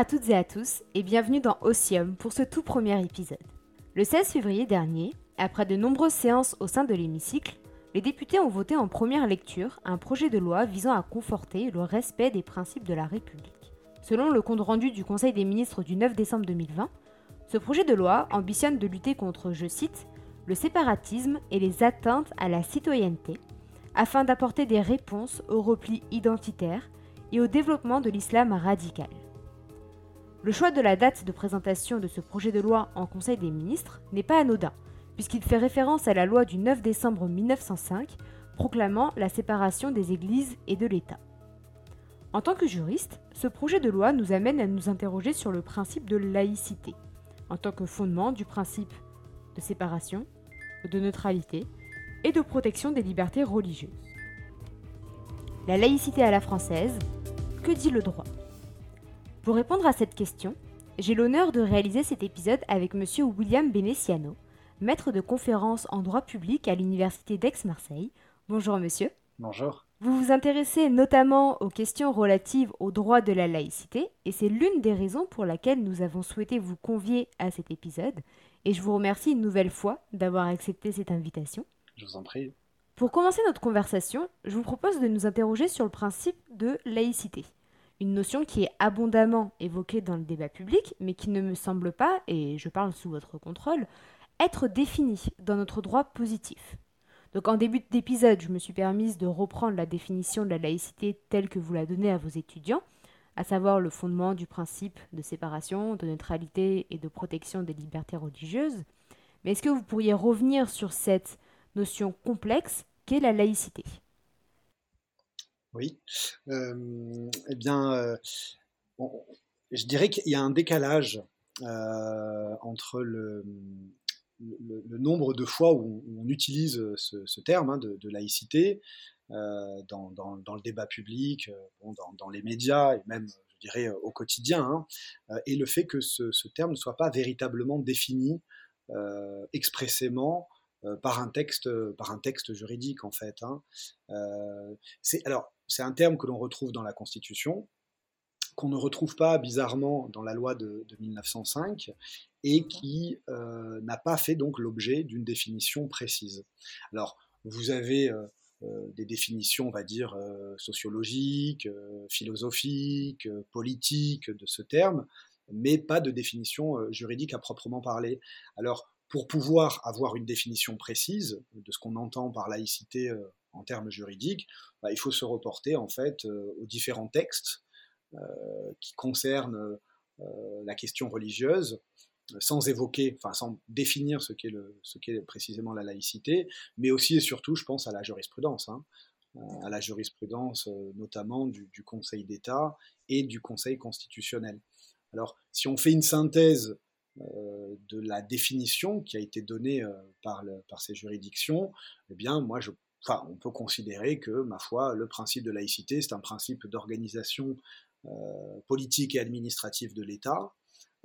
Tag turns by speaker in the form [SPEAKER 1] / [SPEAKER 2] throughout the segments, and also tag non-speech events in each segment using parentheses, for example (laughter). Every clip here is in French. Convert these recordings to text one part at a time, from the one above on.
[SPEAKER 1] à toutes et à tous et bienvenue dans Ossium pour ce tout premier épisode. Le 16 février dernier, après de nombreuses séances au sein de l'hémicycle, les députés ont voté en première lecture un projet de loi visant à conforter le respect des principes de la République. Selon le compte rendu du Conseil des ministres du 9 décembre 2020, ce projet de loi ambitionne de lutter contre, je cite, le séparatisme et les atteintes à la citoyenneté, afin d'apporter des réponses au repli identitaire et au développement de l'islam radical. Le choix de la date de présentation de ce projet de loi en Conseil des ministres n'est pas anodin, puisqu'il fait référence à la loi du 9 décembre 1905 proclamant la séparation des églises et de l'État. En tant que juriste, ce projet de loi nous amène à nous interroger sur le principe de laïcité, en tant que fondement du principe de séparation, de neutralité et de protection des libertés religieuses. La laïcité à la française, que dit le droit? Pour répondre à cette question, j'ai l'honneur de réaliser cet épisode avec M. William Benessiano, maître de conférences en droit public à l'Université d'Aix-Marseille. Bonjour monsieur.
[SPEAKER 2] Bonjour.
[SPEAKER 1] Vous vous intéressez notamment aux questions relatives au droit de la laïcité et c'est l'une des raisons pour laquelle nous avons souhaité vous convier à cet épisode et je vous remercie une nouvelle fois d'avoir accepté cette invitation.
[SPEAKER 2] Je vous en prie.
[SPEAKER 1] Pour commencer notre conversation, je vous propose de nous interroger sur le principe de laïcité. Une notion qui est abondamment évoquée dans le débat public, mais qui ne me semble pas, et je parle sous votre contrôle, être définie dans notre droit positif. Donc en début d'épisode, je me suis permise de reprendre la définition de la laïcité telle que vous la donnez à vos étudiants, à savoir le fondement du principe de séparation, de neutralité et de protection des libertés religieuses. Mais est-ce que vous pourriez revenir sur cette notion complexe qu'est la laïcité?
[SPEAKER 2] Oui. Eh bien, je dirais qu'il y a un décalage entre le, nombre de fois où on, utilise ce, terme hein, de, laïcité dans, le débat public, dans, les médias et même, je dirais, au quotidien, hein, et le fait que ce, terme ne soit pas véritablement défini expressément par un texte, par un texte juridique en fait. Hein. c'est alors c'est un terme que l'on retrouve dans la Constitution, qu'on ne retrouve pas bizarrement dans la loi de, 1905 et qui euh, n'a pas fait donc l'objet d'une définition précise. Alors, vous avez euh, euh, des définitions, on va dire, sociologiques, philosophiques, politiques de ce terme, mais pas de définition juridique à proprement parler. Alors, pour pouvoir avoir une définition précise de ce qu'on entend par laïcité en termes juridiques, bah, il faut se reporter en fait aux différents textes qui concernent la question religieuse sans évoquer, enfin sans définir ce qu'est, le, précisément la laïcité, mais aussi et surtout, je pense, à la jurisprudence, hein, euh, à la jurisprudence euh, notamment du, Conseil d'État et du Conseil constitutionnel. Alors, si on fait une synthèse euh, de la définition qui a été donnée par, par ces juridictions, eh bien, moi, je, enfin, on peut considérer que, ma foi, le principe de laïcité, c'est un principe d'organisation politique et administrative de l'État,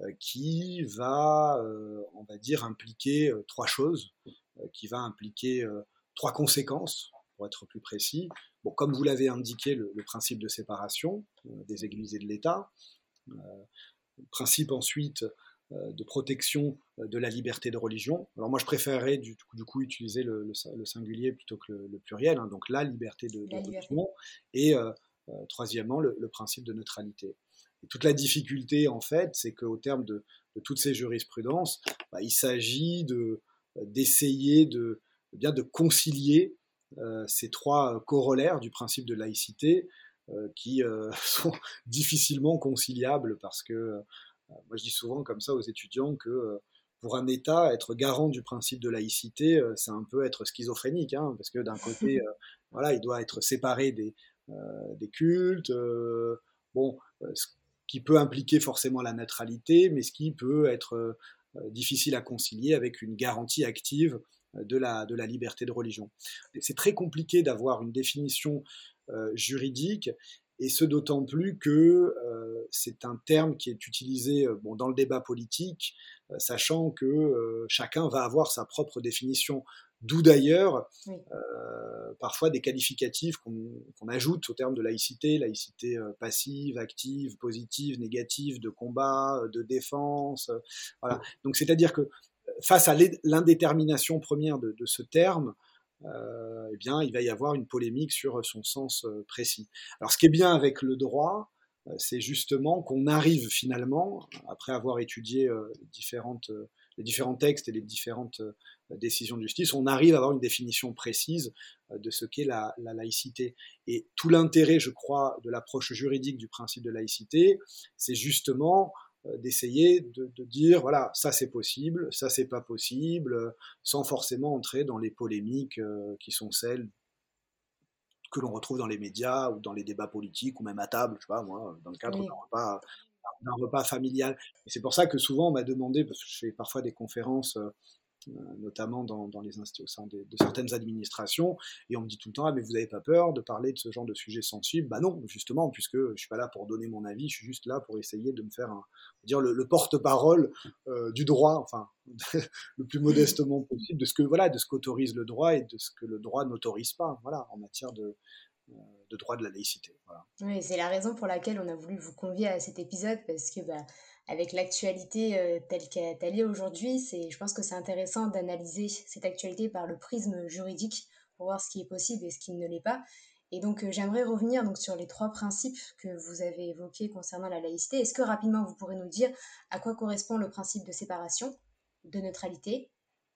[SPEAKER 2] euh, qui va, euh, on va dire, impliquer euh, trois choses, qui va impliquer trois conséquences, pour être plus précis. Comme vous l'avez indiqué, le, principe de séparation des églises et de l'État, principe ensuite de protection de la liberté de religion. Alors moi, je préférerais du, coup utiliser le, singulier plutôt que le, pluriel, hein, donc la liberté de, religion, et troisièmement, le, principe de neutralité toute la difficulté, en fait, c'est qu'au terme de, toutes ces jurisprudences, bah, il s'agit de, d'essayer de, bien de concilier euh, ces trois corollaires du principe de laïcité euh, qui euh, (laughs) sont difficilement conciliables parce que moi je dis souvent comme ça aux étudiants que pour un État, être garant du principe de laïcité, c'est un peu être schizophrénique, hein, parce que d'un côté, (laughs) voilà, il doit être séparé des, des cultes. bon, qui peut impliquer forcément la neutralité, mais ce qui peut être euh, euh, difficile à concilier avec une garantie active euh, de la, de la liberté de religion. C'est très compliqué d'avoir une définition juridique, et ce d'autant plus que c'est un terme qui est utilisé bon, dans le débat politique, sachant que chacun va avoir sa propre définition D'où d'ailleurs parfois des qualificatifs qu'on ajoute au terme de laïcité, laïcité passive, active, positive, négative, de combat, de défense. voilà. Donc c'est-à-dire que face à l'indétermination première de, ce terme, euh, eh bien, il va y avoir une polémique sur son sens euh, précis. Alors, ce qui est bien avec le droit, euh, c'est justement qu'on arrive finalement, après avoir étudié les différents textes et les différentes décisions de justice, on arrive à avoir une définition précise de ce qu'est la, la, laïcité. Et tout l'intérêt, je crois, de l'approche juridique du principe de laïcité, c'est justement d'essayer de, dire voilà ça c'est possible, ça c'est pas possible, euh, sans forcément entrer dans les polémiques euh, qui sont celles que l'on retrouve dans les médias ou dans les débats politiques ou même à table, je sais pas moi, dans le cadre d'un repas, repas familial. Et c'est pour ça que souvent on m'a demandé, parce que je fais parfois des conférences euh, notamment dans, les au sein de, certaines administrations, et on me dit tout le temps, ah, mais vous n'avez pas peur de parler de ce genre de sujet sensible? Bah non, justement, puisque je suis pas là pour donner mon avis, je suis juste là pour essayer de me faire dire le, porte-parole euh, du droit, enfin (laughs) le plus modestement possible de ce que voilà, de ce qu'autorise le droit et de ce que le droit n'autorise pas, voilà, en matière de, euh, de droit de la laïcité.
[SPEAKER 3] Oui, c'est la raison pour laquelle on a voulu vous convier à cet épisode parce que bah, avec l'actualité euh, telle qu'elle est aujourd'hui, c'est, je pense que c'est intéressant d'analyser cette actualité par le prisme juridique pour voir ce qui est possible et ce qui ne l'est pas. Et donc, euh, j'aimerais revenir sur les trois principes que vous avez évoqués concernant la laïcité. Est-ce que rapidement vous pourrez nous dire à quoi correspond le principe de séparation, de neutralité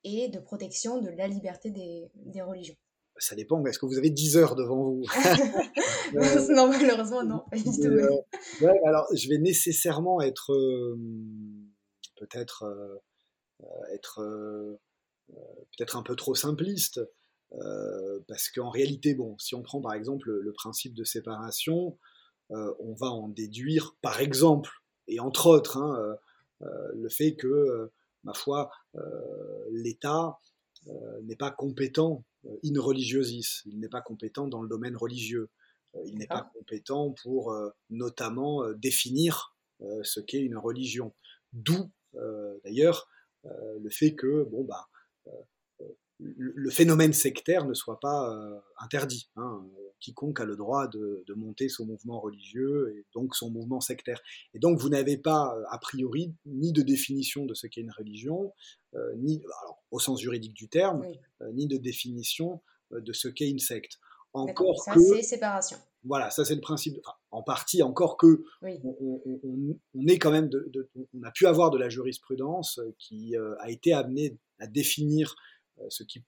[SPEAKER 3] et de protection de la liberté des religions?
[SPEAKER 2] Ça dépend. Est-ce que vous avez 10 heures devant vous? (laughs)
[SPEAKER 3] Non, malheureusement, non.
[SPEAKER 2] Euh, alors, je vais nécessairement être euh, peut-être euh, être peut-être un peu trop simpliste. parce qu'en réalité, bon, si on prend par exemple le, principe de séparation, on va en déduire, par exemple, et entre autres, hein, le fait que, ma foi, l'État n'est pas compétent euh, in religiosis. Il n'est pas compétent dans le domaine religieux. Euh, il n'est pas compétent pour euh, notamment définir ce qu'est une religion. D'où d'ailleurs le fait que bon bah le phénomène sectaire ne soit pas interdit. Hein. Quiconque a le droit de, monter son mouvement religieux et donc son mouvement sectaire. Et donc vous n'avez pas, a priori, ni de définition de ce qu'est une religion, ni au sens juridique du terme, ni de définition de ce qu'est une secte.
[SPEAKER 3] Encore ça, c'est séparation.
[SPEAKER 2] Voilà, ça c'est le principe. en partie, encore que on, est quand même, de, on a pu avoir de la jurisprudence qui a été amenée à définir euh, ce qui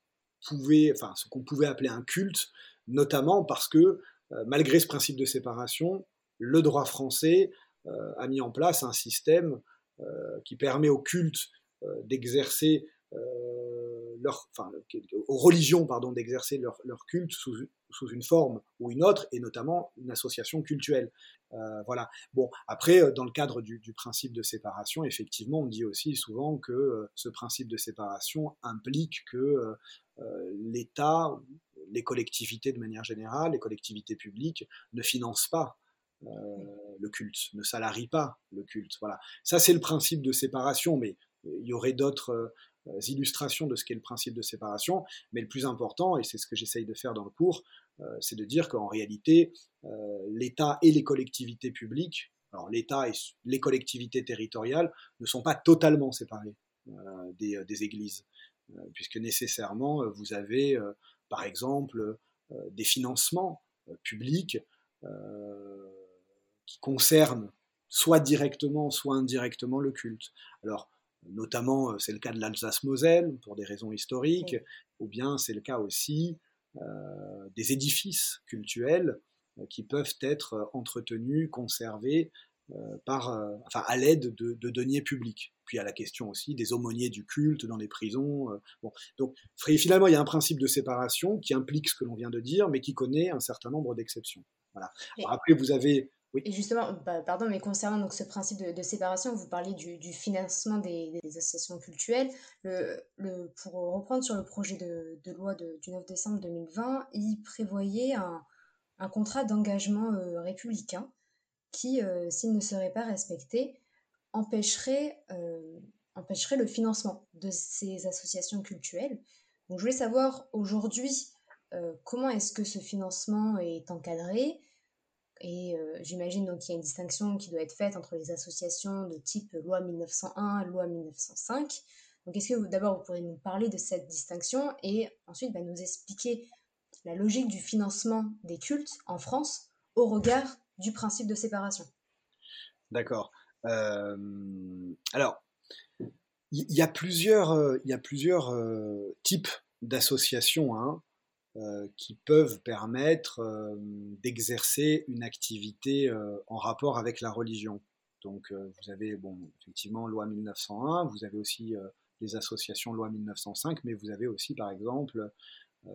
[SPEAKER 2] pouvait, enfin, ce qu'on pouvait appeler un culte, notamment parce que, euh, malgré ce principe de séparation, le droit français euh, a mis en place un système qui permet aux cultes d'exercer leur, enfin, religions pardon, d'exercer leur, culte sous, une forme ou une autre, et notamment une association cultuelle. Euh, voilà. Bon, après, euh, dans le cadre du, principe de séparation, effectivement, on dit aussi souvent que euh, ce principe de séparation implique que l'État, les collectivités de manière générale, les collectivités publiques ne financent pas le culte, ne salarient pas le culte. Voilà. Ça, c'est le principe de séparation, mais il y aurait d'autres illustrations de ce qu'est le principe de séparation. Mais le plus important, et c'est ce que j'essaye de faire dans le cours, euh, c'est de dire qu'en réalité, euh, l'État et les collectivités publiques, alors l'État et les collectivités territoriales ne sont pas totalement séparés euh, des, églises, puisque nécessairement vous avez, par exemple, des financements publics qui concernent soit directement, soit indirectement le culte. Alors, notamment, c'est le cas de l'Alsace-Moselle, pour des raisons historiques, ou bien c'est le cas aussi euh, des édifices cultuels euh, qui peuvent être euh, entretenus, conservés par, enfin, à l'aide de, deniers publics. Puis il y a la question aussi des aumôniers du culte dans les prisons. Bon. Donc finalement, il y a un principe de séparation qui implique ce que l'on vient de dire, mais qui connaît un certain nombre d'exceptions. Voilà. après, vous avez
[SPEAKER 3] et justement, bah, pardon, mais concernant donc ce principe de, séparation, vous parlez du, financement des, associations culturelles. Le, le, pour reprendre sur le projet de, loi du 9 décembre 2020, il prévoyait un, un contrat d'engagement euh, républicain qui, euh, s'il ne serait pas respecté, empêcherait, euh, le financement de ces associations culturelles. Donc je voulais savoir aujourd'hui comment est-ce que ce financement est encadré et j'imagine donc qu'il y a une distinction qui doit être faite entre les associations de type loi 1901, loi 1905. Donc est-ce que d'abord vous pourriez nous parler de cette distinction et ensuite bah, nous expliquer la logique du financement des cultes en France au regard du principe de séparation
[SPEAKER 2] D'accord. Euh, alors, il y, a plusieurs, euh, euh, types d'associations hein, qui peuvent permettre d'exercer une activité en rapport avec la religion. Donc, vous avez, effectivement, loi 1901, vous avez aussi les associations loi 1905, mais vous avez aussi, par exemple,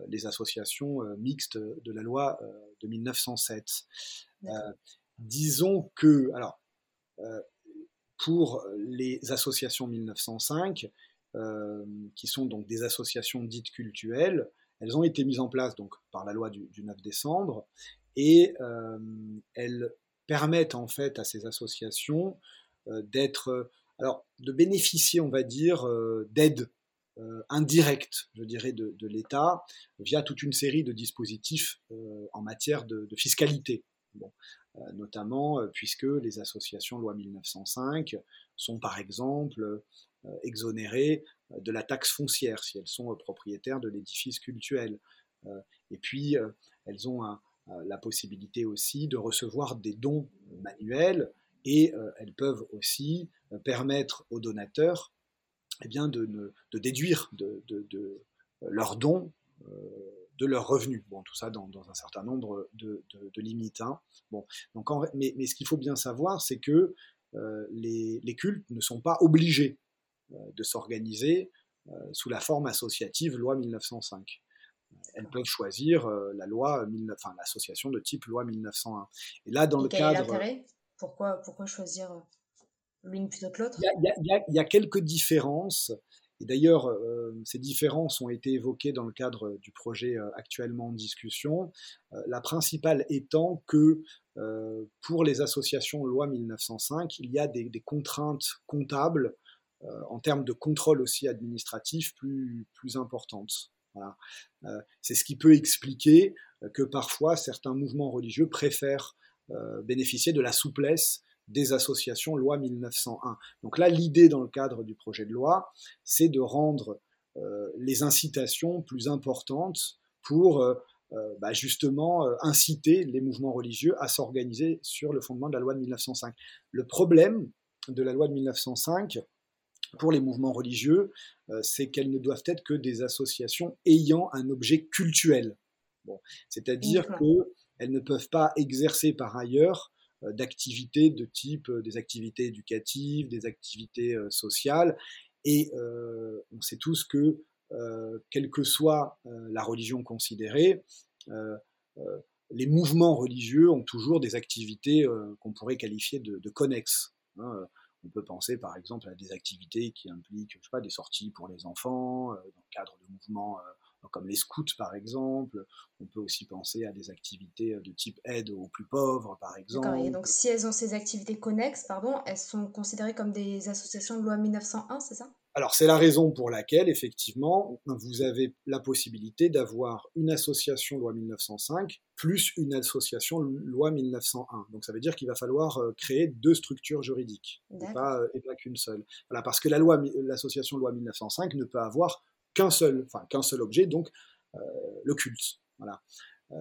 [SPEAKER 2] les associations mixtes de la loi de 1907. disons que, alors, pour les associations 1905, euh, qui sont donc des associations dites cultuelles, elles ont été mises en place donc par la loi du, 9 décembre et euh, elles permettent en fait à ces associations euh, d'être, alors de bénéficier, on va dire, d'aide indirecte, je dirais, de, l'État via toute une série de dispositifs en matière de, fiscalité. Euh, notamment euh, puisque les associations loi 1905 sont par exemple euh, exonérées de la taxe foncière si elles sont propriétaires de l'édifice cultuel. et puis, elles ont la possibilité aussi de recevoir des dons manuels et elles peuvent aussi permettre aux donateurs eh bien, de, déduire de, leurs dons de leurs revenus. Bon, tout ça dans, un certain nombre de, limites. Hein. Bon, donc mais, ce qu'il faut bien savoir, c'est que euh, les, cultes ne sont pas obligés euh, de s'organiser euh, sous la forme associative loi 1905. Elles peuvent choisir la loi, enfin l'association de type loi 1901.
[SPEAKER 3] Et là, dans le cadre, pourquoi, pourquoi choisir il,
[SPEAKER 2] y, a quelques différences. Et d'ailleurs, euh, ces différences ont été évoquées dans le cadre du projet euh, actuellement en discussion, euh, la principale étant que pour les associations loi 1905, il y a des, contraintes comptables en termes de contrôle aussi administratif plus, importantes. C'est ce qui peut expliquer que parfois certains mouvements religieux préfèrent bénéficier de la souplesse des associations loi 1901. Donc là, l'idée dans le cadre du projet de loi, c'est de rendre euh, les incitations plus importantes pour euh, euh, bah, justement inciter les mouvements religieux à s'organiser sur le fondement de la loi de 1905. Le problème de la loi de 1905 pour les mouvements religieux, c'est qu'elles ne doivent être que des associations ayant un objet cultuel. Bon, C'est-à-dire qu'elles ne peuvent pas exercer par ailleurs d'activités de type euh, des activités éducatives, des activités euh, sociales. Et on sait tous que, quelle que soit la religion considérée, les mouvements religieux ont toujours des activités qu'on pourrait qualifier de, connexes. Hein. On peut penser par exemple à des activités qui impliquent pas, des sorties pour les enfants, dans le cadre de mouvements comme les scouts par exemple. On peut aussi penser à des activités de type aide aux plus pauvres par exemple.
[SPEAKER 3] Et donc si elles ont ces activités connexes, pardon, elles sont considérées comme des associations de loi 1901, c'est ça?
[SPEAKER 2] Alors c'est la raison pour laquelle effectivement vous avez la possibilité d'avoir une association loi 1905 plus une association loi 1901. Donc ça veut dire qu'il va falloir euh, créer deux structures juridiques et pas, euh, pas qu'une seule. Voilà parce que la loi l'association loi 1905 ne peut avoir qu'un seul, enfin qu'un seul objet, donc euh, le culte. Voilà. Euh,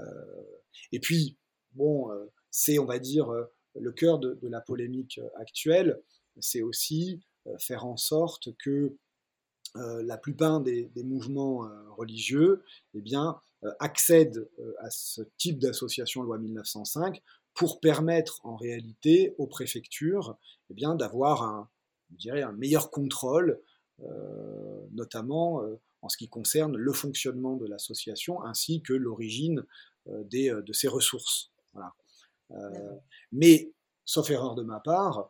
[SPEAKER 2] et puis, bon, euh, c'est, on va dire, le cœur de, la polémique actuelle, c'est aussi faire en sorte que la plupart des, mouvements religieux eh bien, accèdent à ce type d'association loi 1905 pour permettre en réalité aux préfectures eh bien, d'avoir un, un meilleur contrôle notamment euh, en ce qui concerne le fonctionnement de l'association ainsi que l'origine euh, de ses ressources. mais, sauf erreur de ma part,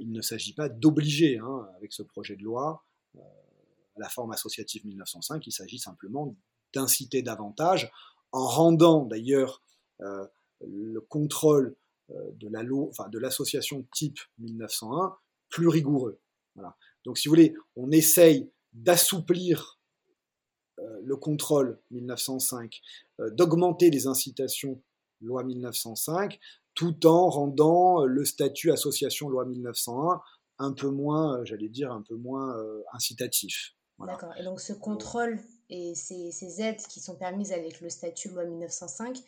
[SPEAKER 2] il ne s'agit pas d'obliger, hein, avec ce projet de loi, la forme associative 1905, il s'agit simplement d'inciter davantage, en rendant d'ailleurs le contrôle de la enfin, de l'association type 1901 plus rigoureux. Voilà. Donc, si vous voulez, on essaye d'assouplir euh, le contrôle 1905, d'augmenter les incitations loi 1905, tout en rendant le statut association loi 1901 un peu moins, j'allais dire, un peu moins incitatif.
[SPEAKER 3] D'accord. Et donc ce contrôle et ces, ces, aides qui sont permises avec le statut loi 1905,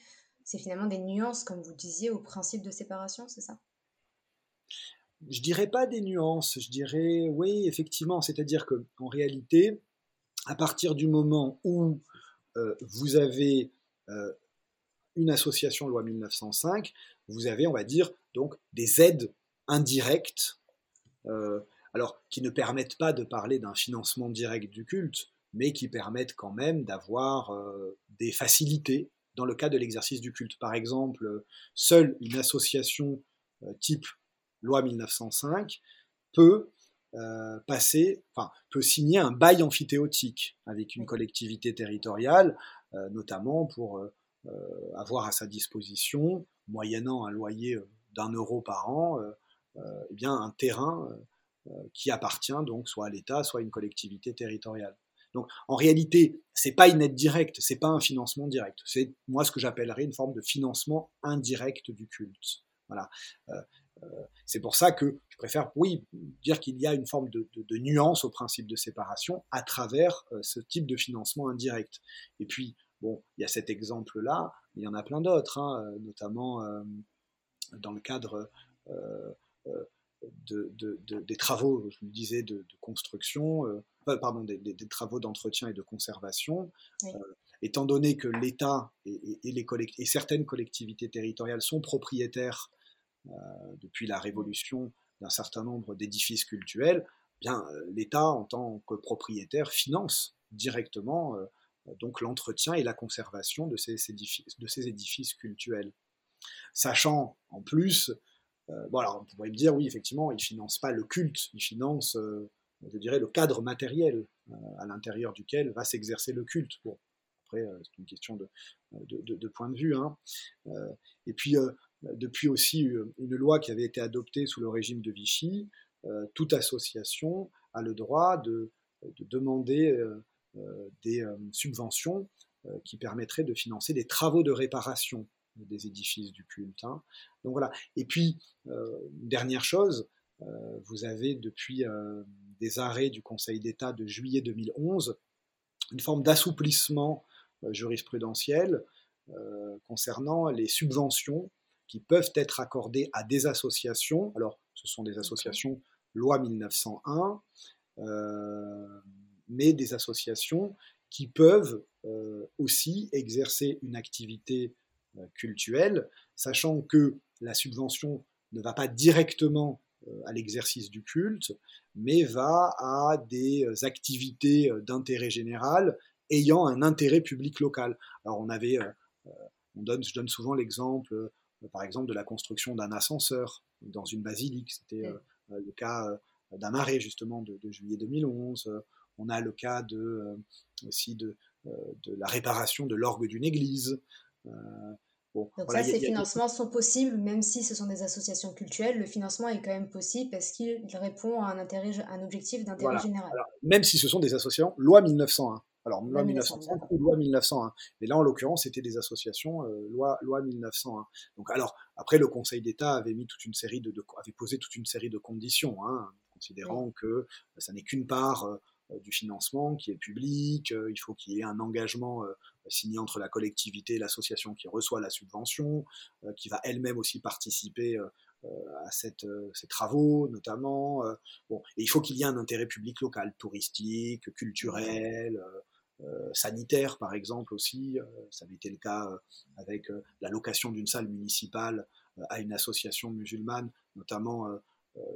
[SPEAKER 3] c'est finalement des nuances, comme vous disiez, au principe de séparation, c'est ça?
[SPEAKER 2] Je dirais pas des nuances, je dirais oui, effectivement, c'est-à-dire que en réalité, à partir du moment où euh, vous avez euh, une association loi 1905, vous avez, on va dire, donc des aides indirectes, euh, alors qui ne permettent pas de parler d'un financement direct du culte, mais qui permettent quand même d'avoir des facilités dans le cas de l'exercice du culte. Par exemple, seule une association type loi 1905 peut euh, passer, enfin, peut signer un bail amphithéotique avec une collectivité territoriale, euh, notamment pour euh, avoir à sa disposition, moyennant un loyer d'un euro par an, eh bien un terrain qui appartient donc soit à l'État, soit à une collectivité territoriale. Donc en réalité, c'est pas une aide directe, c'est pas un financement direct. C'est moi ce que j'appellerais une forme de financement indirect du culte. Voilà. Euh, c'est pour ça que je préfère, oui, dire qu'il y a une forme de, nuance au principe de séparation à travers euh, ce type de financement indirect. Et puis, bon, il y a cet exemple-là, mais il y en a plein d'autres, hein, euh, notamment dans le cadre des travaux, je vous disais, de, construction, pardon, des, travaux d'entretien et de conservation. étant donné que l'État et, certaines collectivités territoriales sont propriétaires euh, depuis la révolution d'un certain nombre d'édifices cultuels, eh bien euh, l'État en tant que propriétaire finance directement euh, donc l'entretien et la conservation de ces, édifices, de cultuels. Sachant en plus, bon alors on pourrait me dire oui effectivement il finance pas le culte, il finance je dirais le cadre matériel à l'intérieur duquel va s'exercer le culte. Bon, après c'est une question de, de, de, point de vue. Hein. et puis depuis aussi euh, une loi qui avait été adoptée sous le régime de Vichy, euh, toute association a le droit de, demander euh, des subventions qui permettraient de financer des travaux de réparation des édifices du culte. Donc voilà. Et puis, dernière chose, vous avez depuis des arrêts du Conseil d'État de juillet 2011 une forme d'assouplissement jurisprudentiel concernant les subventions qui peuvent être accordées à des associations. Alors, ce sont des associations loi 1901, euh, mais des associations qui peuvent euh, aussi exercer une activité euh, cultuelle, sachant que la subvention ne va pas directement à l'exercice du culte, mais va à des activités d'intérêt général ayant un intérêt public local. Alors on avait, on donne, je donne souvent l'exemple par exemple de la construction d'un ascenseur dans une basilique. C'était euh, euh, le cas euh, d'un arrêt justement de, juillet 2011. On a le cas de, aussi de, de la réparation de l'orgue d'une église.
[SPEAKER 3] Donc ça, ces financements sont possibles, même si ce sont des associations culturelles, le financement est quand même possible parce qu'il répond à un, intérêt, un objectif d'intérêt général.
[SPEAKER 2] même si ce sont des associations, loi 1901. Alors, loi 1905 ou loi 1901. Mais là, en l'occurrence, c'était des associations, euh, loi, loi 1901. Donc, alors, après, le Conseil d'État avait mis toute une série de, avait posé toute une série de conditions, hein, considérant que euh, ça n'est qu'une part euh, du financement qui est public, il faut qu'il y ait un engagement signé entre la collectivité et l'association qui reçoit la subvention, qui va elle-même aussi participer à cette, ces travaux notamment. bon, et il faut qu'il y ait un intérêt public local, touristique, culturel, euh, sanitaire, par exemple, aussi. Euh, ça avait été le cas euh, avec la location d'une salle municipale à une association musulmane, notamment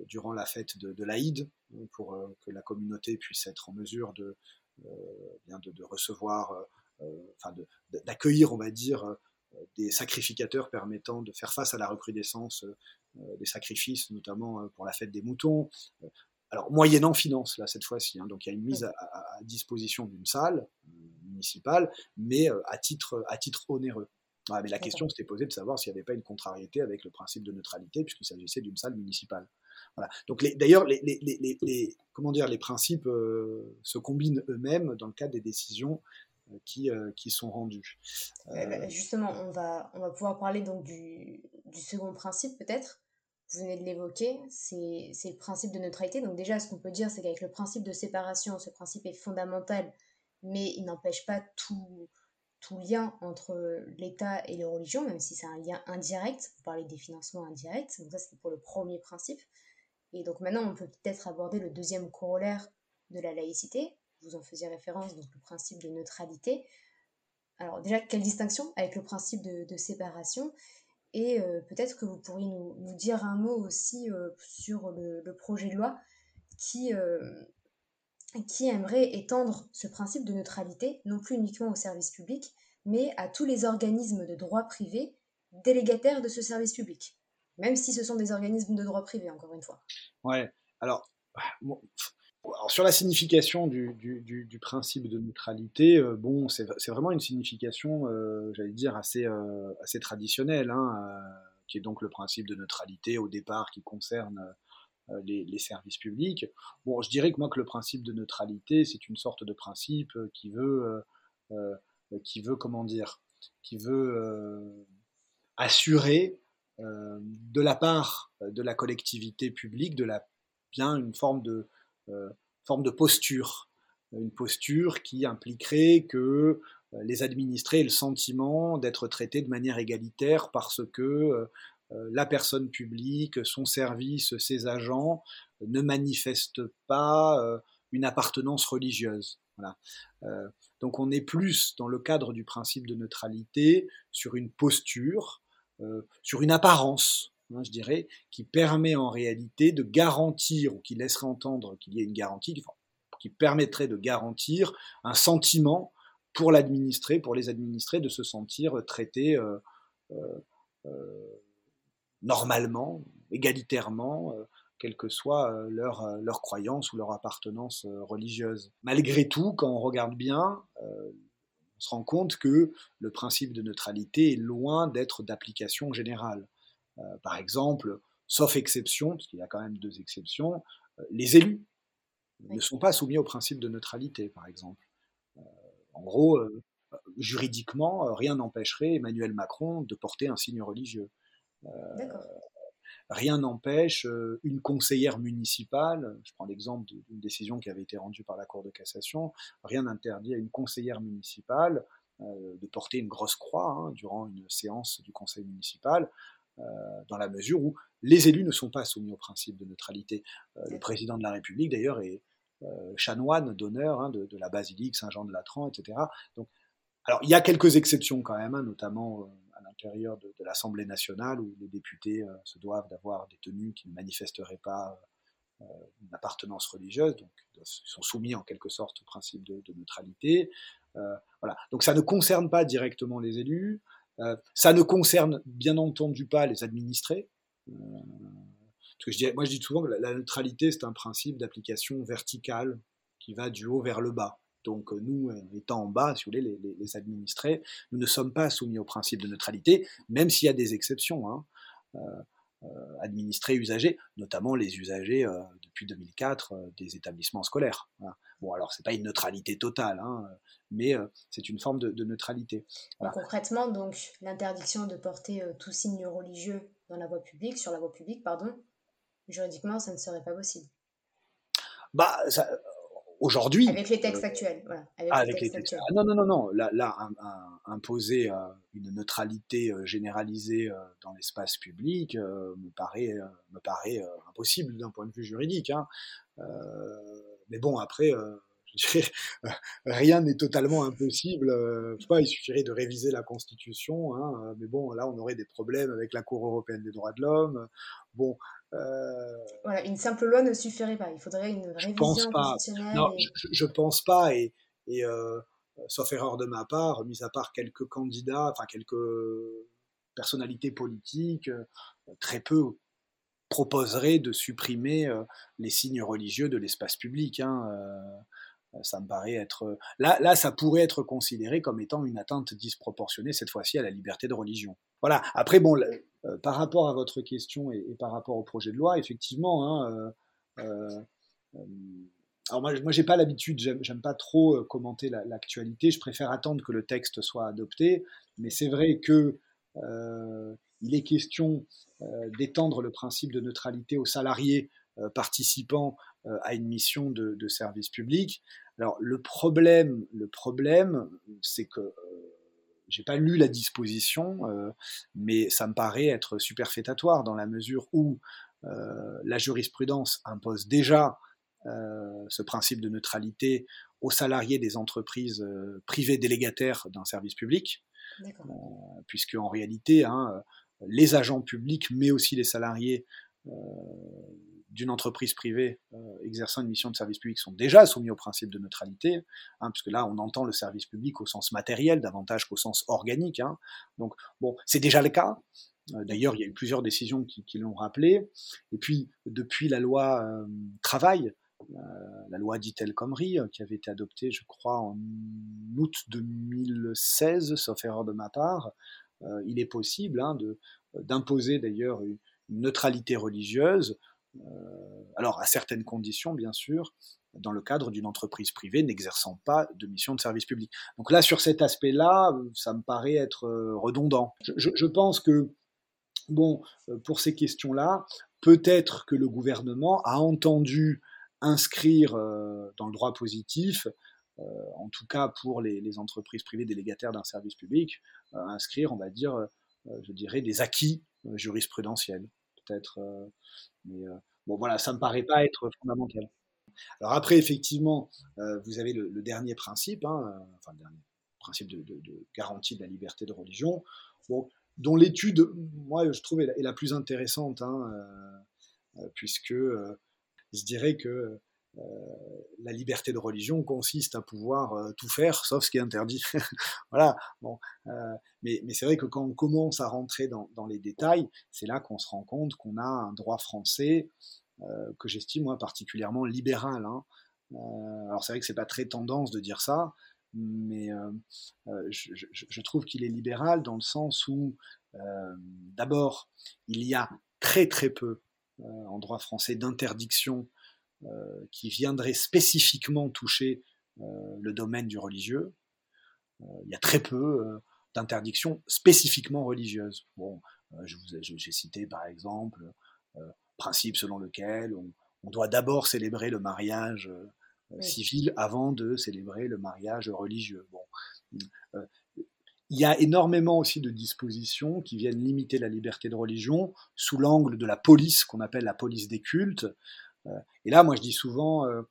[SPEAKER 2] durant la fête de, l'Aïd, pour que la communauté puisse être en mesure de, de, recevoir, enfin d'accueillir, on va dire, des sacrificateurs permettant de faire face à la recrudescence des sacrifices, notamment pour la fête des moutons, alors moyennant finance là cette fois-ci. Hein. donc il y a une mise à, disposition d'une salle euh, municipale, mais euh, à titre à titre onéreux. mais la question s'était posée de savoir s'il n'y avait pas une contrariété avec le principe de neutralité, puisqu'il s'agissait d'une salle municipale. Voilà. Donc d'ailleurs, les, les, comment dire, les principes euh, se combinent eux-mêmes dans le cadre des décisions qui, qui sont rendus.
[SPEAKER 3] Bah, justement, on va, on va pouvoir parler donc du, du second principe peut-être? Vous venez de l'évoquer, c'est le principe de neutralité. Donc déjà, ce qu'on peut dire, c'est qu'avec le principe de séparation, ce principe est fondamental, mais il n'empêche pas tout, tout lien entre l'État et les religions, même si c'est un lien indirect. Vous parlez des financements indirects, donc ça c'est pour le premier principe. Et donc maintenant, on peut peut-être aborder le deuxième corollaire de la laïcité. Vous en faisiez référence, donc le principe de neutralité. Alors déjà, quelle distinction avec le principe de, séparation? Et euh, peut-être que vous pourriez nous, dire un mot aussi euh, sur le, projet de loi qui, euh, qui aimerait étendre ce principe de neutralité, non plus uniquement au service public, mais à tous les organismes de droit privé délégataires de ce service public même si ce sont des organismes de droit privé, encore une fois.
[SPEAKER 2] Ouais, alors, sur la signification du, principe de neutralité, euh, bon, c'est vraiment une signification, euh, j'allais dire, assez, euh, traditionnelle, hein, qui est donc le principe de neutralité au départ qui concerne les, les, services publics. Bon, je dirais que moi que le principe de neutralité, c'est une sorte de principe qui veut, qui veut comment dire, qui veut assurer de la part de la collectivité publique, de la, bien une forme de, forme de posture, une posture qui impliquerait que les administrés aient le sentiment d'être traités de manière égalitaire parce que la personne publique, son service, ses agents ne manifestent pas une appartenance religieuse. Voilà. donc on est plus dans le cadre du principe de neutralité sur une posture euh, sur une apparence, hein, je dirais, qui permet en réalité de garantir, ou qui laisserait entendre qu'il y ait une garantie, qui permettrait de garantir un sentiment pour l'administré, pour les administrés, de se sentir traités euh, euh, normalement, égalitairement, quelle que soit leur, leur croyance ou leur appartenance religieuse. Malgré tout, quand on regarde bien, se rend compte que le principe de neutralité est loin d'être d'application générale. Euh, par exemple, sauf exception, parce qu'il y a quand même deux exceptions, euh, les élus ne sont pas soumis au principe de neutralité, par exemple. Euh, en gros, juridiquement, rien n'empêcherait Emmanuel Macron de porter un signe religieux. Rien n'empêche une conseillère municipale, je prends l'exemple d'une décision qui avait été rendue par la Cour de cassation, rien n'interdit à une conseillère municipale euh, de porter une grosse croix hein, durant une séance du conseil municipal, dans la mesure où les élus ne sont pas soumis au principe de neutralité. le président de la République, d'ailleurs, est chanoine d'honneur hein, de, la basilique Saint-Jean-de-Latran, etc. Donc, alors, il y a quelques exceptions quand même, hein, notamment l'intérieur de, l'Assemblée nationale où les députés euh, se doivent d'avoir des tenues qui ne manifesteraient pas euh, une appartenance religieuse, donc ils sont soumis en quelque sorte au principe de, neutralité. Euh, voilà. Donc ça ne concerne pas directement les élus, ça ne concerne bien entendu pas les administrés. dis, moi je dis souvent que la neutralité c'est un principe d'application verticale qui va du haut vers le bas. Donc euh, nous, euh, étant en bas, si vous voulez, les, administrés, nous ne sommes pas soumis au principe de neutralité, même s'il y a des exceptions. Hein. Euh, administrés, usagers, notamment les usagers depuis 2004 des établissements scolaires. Bon, alors c'est pas une neutralité totale, hein, mais c'est une forme de, neutralité.
[SPEAKER 3] Concrètement, donc l'interdiction de porter tout signe religieux dans la voie publique, sur la voie publique, pardon, juridiquement, ça ne serait pas possible.
[SPEAKER 2] Bah, ça, aujourd'hui.
[SPEAKER 3] Avec les textes actuels.
[SPEAKER 2] Avec, les textes, non, non, non, non. Là, imposer euh, une neutralité euh, généralisée euh, dans l'espace public me paraît, me paraît impossible d'un point de vue juridique. Hein. Mais bon, après. (laughs) rien n'est totalement impossible. Je sais pas, il suffirait de réviser la Constitution, hein, mais bon, là, on aurait des problèmes avec la Cour européenne des droits de l'homme. Bon,
[SPEAKER 3] euh, voilà, une simple loi ne suffirait pas. Il faudrait une révision pense
[SPEAKER 2] pas. Non, je, ne pense pas. Et, et euh, sauf erreur de ma part, mis à part quelques candidats, enfin quelques personnalités politiques, euh, très peu proposeraient de supprimer les signes religieux de l'espace public. Hein, ça me paraît être là, là, ça pourrait être considéré comme étant une atteinte disproportionnée cette fois-ci à la liberté de religion. Voilà. Après, bon, euh, par rapport à votre question et, par rapport au projet de loi, effectivement, hein, euh, euh, alors moi, moi j'ai pas l'habitude, j'aime pas trop commenter l'actualité. je préfère attendre que le texte soit adopté. Mais c'est vrai que il est question d'étendre le principe de neutralité aux salariés participant à une mission de, de, service public. Alors le problème, le problème, c'est que j'ai pas lu la disposition, euh, mais ça me paraît être superfétatoire dans la mesure où euh, la jurisprudence impose déjà euh, ce principe de neutralité aux salariés des entreprises privées délégataires d'un service public, puisque en réalité, hein, les agents publics, mais aussi les salariés d'une entreprise privée euh, exerçant une mission de service public sont déjà soumis au principe de neutralité, hein, puisque là on entend le service public au sens matériel davantage qu'au sens organique. Hein. Donc bon, c'est déjà le cas. Euh, d'ailleurs, il y a eu plusieurs décisions qui, l'ont rappelé. Et puis, depuis la loi euh, travail, la loi dite El Khomri, qui avait été adoptée, je crois, en août 2016, sauf erreur de ma part, il est possible hein, d'imposer d'ailleurs une neutralité religieuse euh, alors à certaines conditions, bien sûr, dans le cadre d'une entreprise privée n'exerçant pas de mission de service public. Donc là, sur cet aspect-là, ça me paraît être euh, redondant. Je, pense que, bon, euh, pour ces questions-là, peut-être que le gouvernement a entendu inscrire dans le droit positif, en tout cas pour les, entreprises privées délégataires d'un service public, inscrire, on va dire, je dirais, des acquis jurisprudentiels peut-être. Euh, mais euh, bon, voilà, ça me paraît pas être fondamental. Alors après, effectivement, euh, vous avez le, dernier principe, hein, enfin le dernier principe de, garantie de la liberté de religion, dont l'étude, moi, je trouve, est la, plus intéressante, hein, puisque je dirais que euh, la liberté de religion consiste à pouvoir euh, tout faire sauf ce qui est interdit. (laughs) voilà. Bon, euh, mais, c'est vrai que quand on commence à rentrer dans, les détails, c'est là qu'on se rend compte qu'on a un droit français que j'estime moi particulièrement libéral. Hein. alors c'est vrai que c'est pas très tendance de dire ça, mais je, trouve qu'il est libéral dans le sens où d'abord il y a très très peu en droit français d'interdiction euh, qui viendrait spécifiquement toucher euh, le domaine du religieux. Euh, il y a très peu d'interdictions spécifiquement religieuses. Bon, j'ai cité par exemple principe selon lequel on, doit d'abord célébrer le mariage civil avant de célébrer le mariage religieux. Bon. il y a énormément aussi de dispositions qui viennent limiter la liberté de religion sous l'angle de la police qu'on appelle la police des cultes, euh, et là, moi, je dis souvent euh,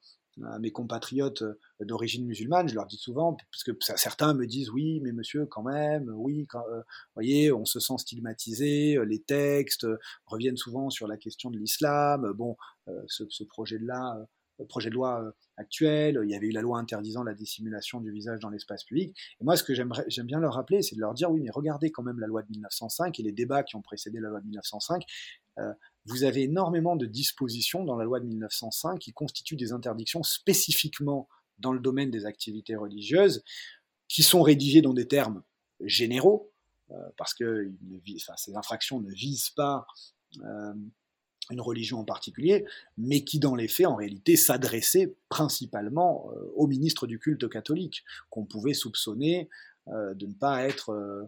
[SPEAKER 2] à mes compatriotes euh, d'origine musulmane, je leur dis souvent, parce que certains me disent oui, mais monsieur, quand même, oui, quand, voyez, on se sent stigmatisé, les textes reviennent souvent sur la question de l'islam. Bon, ce, ce projet-là, projet de loi actuel, il y avait eu la loi interdisant la dissimulation du visage dans l'espace public. Et moi, ce que j'aime bien leur rappeler, c'est de leur dire oui, mais regardez quand même la loi de 1905 et les débats qui ont précédé la loi de 1905 vous avez énormément de dispositions dans la loi de 1905 qui constituent des interdictions spécifiquement dans le domaine des activités religieuses, qui sont rédigées dans des termes généraux, euh, parce que ces infractions ne visent pas euh, une religion en particulier, mais qui dans les faits, en réalité, s'adressaient principalement euh, au ministre du culte catholique, qu'on pouvait soupçonner de ne pas être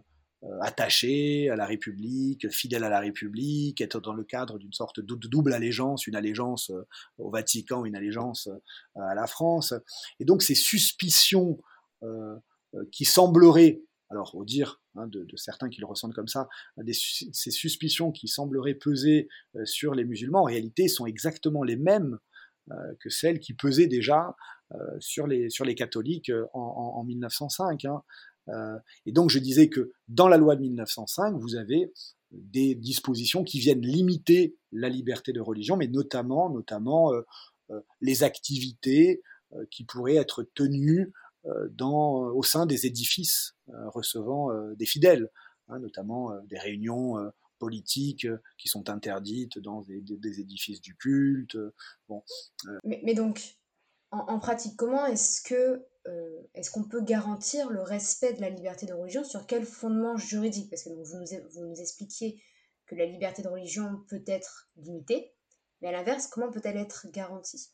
[SPEAKER 2] attaché à la République, fidèle à la République, être dans le cadre d'une sorte de double allégeance, une allégeance euh, au Vatican, une allégeance euh, à la France. Et donc ces suspicions qui sembleraient, alors au dire hein, de, certains qui le ressentent comme ça, ces suspicions qui sembleraient peser sur les musulmans, en réalité sont exactement les mêmes que celles qui pesaient déjà sur, les, sur les catholiques en, 1905. Euh, et donc je disais que dans la loi de 1905, vous avez des dispositions qui viennent limiter la liberté de religion, mais notamment, notamment euh, euh, les activités qui pourraient être tenues dans, au sein des édifices recevant des fidèles, hein, notamment des réunions politiques qui sont interdites dans des, édifices du culte. Bon.
[SPEAKER 3] Mais, donc, en, pratique, comment est-ce que euh, est-ce qu'on peut garantir le respect de la liberté de religion sur quel fondement juridique? Parce que vous, nous, expliquiez que la liberté de religion peut être limitée, mais à l'inverse, comment peut-elle être garantie?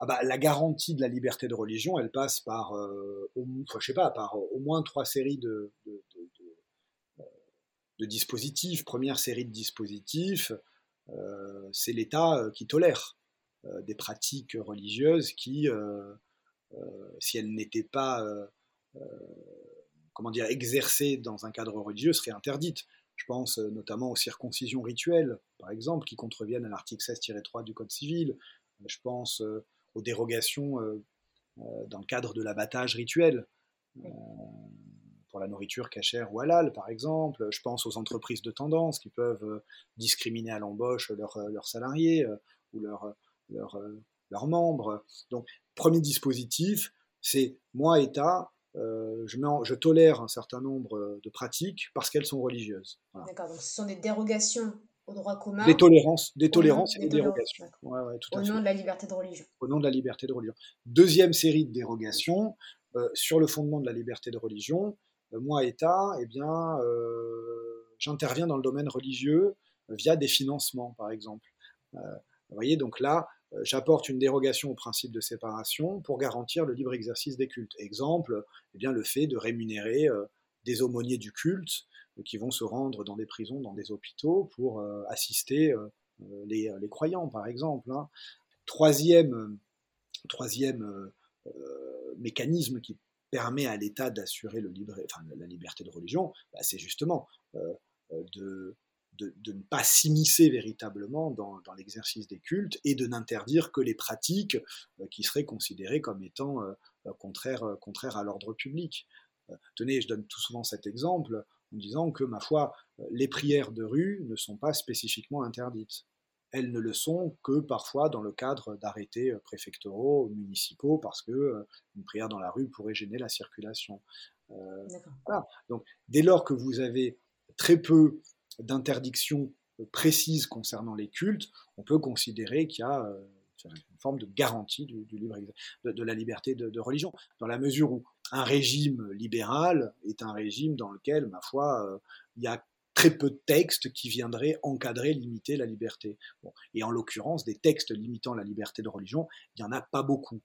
[SPEAKER 2] Ah bah, la garantie de la liberté de religion, elle passe par, euh, au, je sais pas, par au moins trois séries de, dispositifs. Première série de dispositifs, euh, c'est l'État euh, qui tolère des pratiques religieuses qui, si elles n'étaient pas, comment dire, exercées dans un cadre religieux, seraient interdites. Je pense notamment aux circoncisions rituelles, par exemple, qui contreviennent à l'article 16-3 du Code civil. Je pense aux dérogations euh, euh, dans le cadre de l'abattage rituel euh, pour la nourriture cachère ou halal, par exemple. Je pense aux entreprises de tendance qui peuvent discriminer à l'embauche leurs salariés ou leurs membres. Donc, premier dispositif, c'est moi, État, je, je, tolère un certain nombre de pratiques parce qu'elles sont religieuses.
[SPEAKER 3] D'accord, donc ce sont des dérogations au droit commun.
[SPEAKER 2] Des tolérances, des tolérances et des, dérogations.
[SPEAKER 3] au nom de la liberté de religion.
[SPEAKER 2] Au nom de la liberté de religion. Deuxième série de dérogations, euh, sur le fondement de la liberté de religion, euh, moi, État, eh bien, euh, j'interviens dans le domaine religieux via des financements, par exemple. vous voyez, donc là, j'apporte une dérogation au principe de séparation pour garantir le libre exercice des cultes. Exemple, eh bien, le fait de rémunérer des aumôniers du culte qui vont se rendre dans des prisons, dans des hôpitaux pour euh, assister euh, euh, les, croyants, par exemple. Hein. Troisième, troisième mécanisme qui permet à l'État d'assurer la liberté de religion, bah, c'est justement de, de, ne pas s'immiscer véritablement dans, l'exercice des cultes et de n'interdire que les pratiques qui seraient considérées comme étant contraires, contraires à l'ordre public. tenez, je donne tout souvent cet exemple en disant que, ma foi, les prières de rue ne sont pas spécifiquement interdites. Elles ne le sont que parfois dans le cadre d'arrêtés préfectoraux, municipaux, parce que euh, une prière dans la rue pourrait gêner la circulation. Euh, Donc, dès lors que vous avez très peu d'interdictions précises concernant les cultes, on peut considérer qu'il y a euh, une forme de garantie de, la liberté de, religion, dans la mesure où un régime libéral est un régime dans lequel, ma foi, euh, il y a très peu de textes qui viendraient encadrer, limiter la liberté. et en l'occurrence, des textes limitant la liberté de religion, il n'y en a pas beaucoup.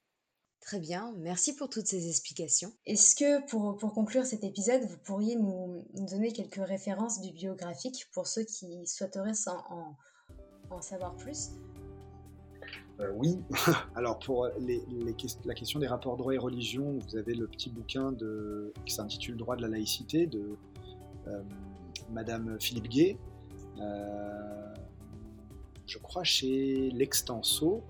[SPEAKER 3] Très bien, merci pour toutes ces explications. Est-ce que pour, pour, conclure cet épisode, vous pourriez nous, donner quelques références bibliographiques pour ceux qui souhaiteraient en, en savoir plus?
[SPEAKER 2] Euh, oui. (laughs) Alors pour la question des rapports droit et religion, vous avez le petit bouquin de, qui s'intitule Droit de la laïcité de euh, Madame Philippe Gay, euh, je crois chez L'Extenso.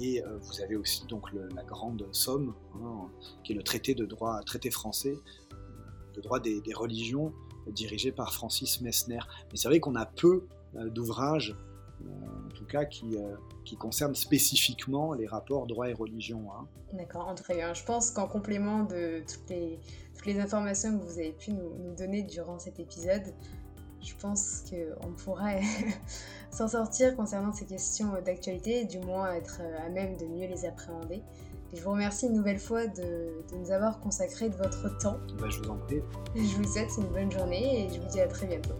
[SPEAKER 2] Et vous avez aussi donc la grande somme, hein, qui est le traité de droit, traité français de droit des, religions, dirigé par Francis Messner. Mais c'est vrai qu'on a peu d'ouvrages en tout cas qui, euh, qui concerne spécifiquement les rapports droit et religion. Hein.
[SPEAKER 3] D'accord, très bien. Je pense qu'en complément de toutes les, informations que vous avez pu nous donner durant cet épisode, je pense qu'on pourrait (laughs) s'en sortir concernant ces questions d'actualité, du moins être à même de mieux les appréhender. je vous remercie une nouvelle fois de, de nous avoir consacré de votre temps.
[SPEAKER 2] Bah, je vous en prie.
[SPEAKER 3] Je vous souhaite une bonne journée et je vous dis à très bientôt.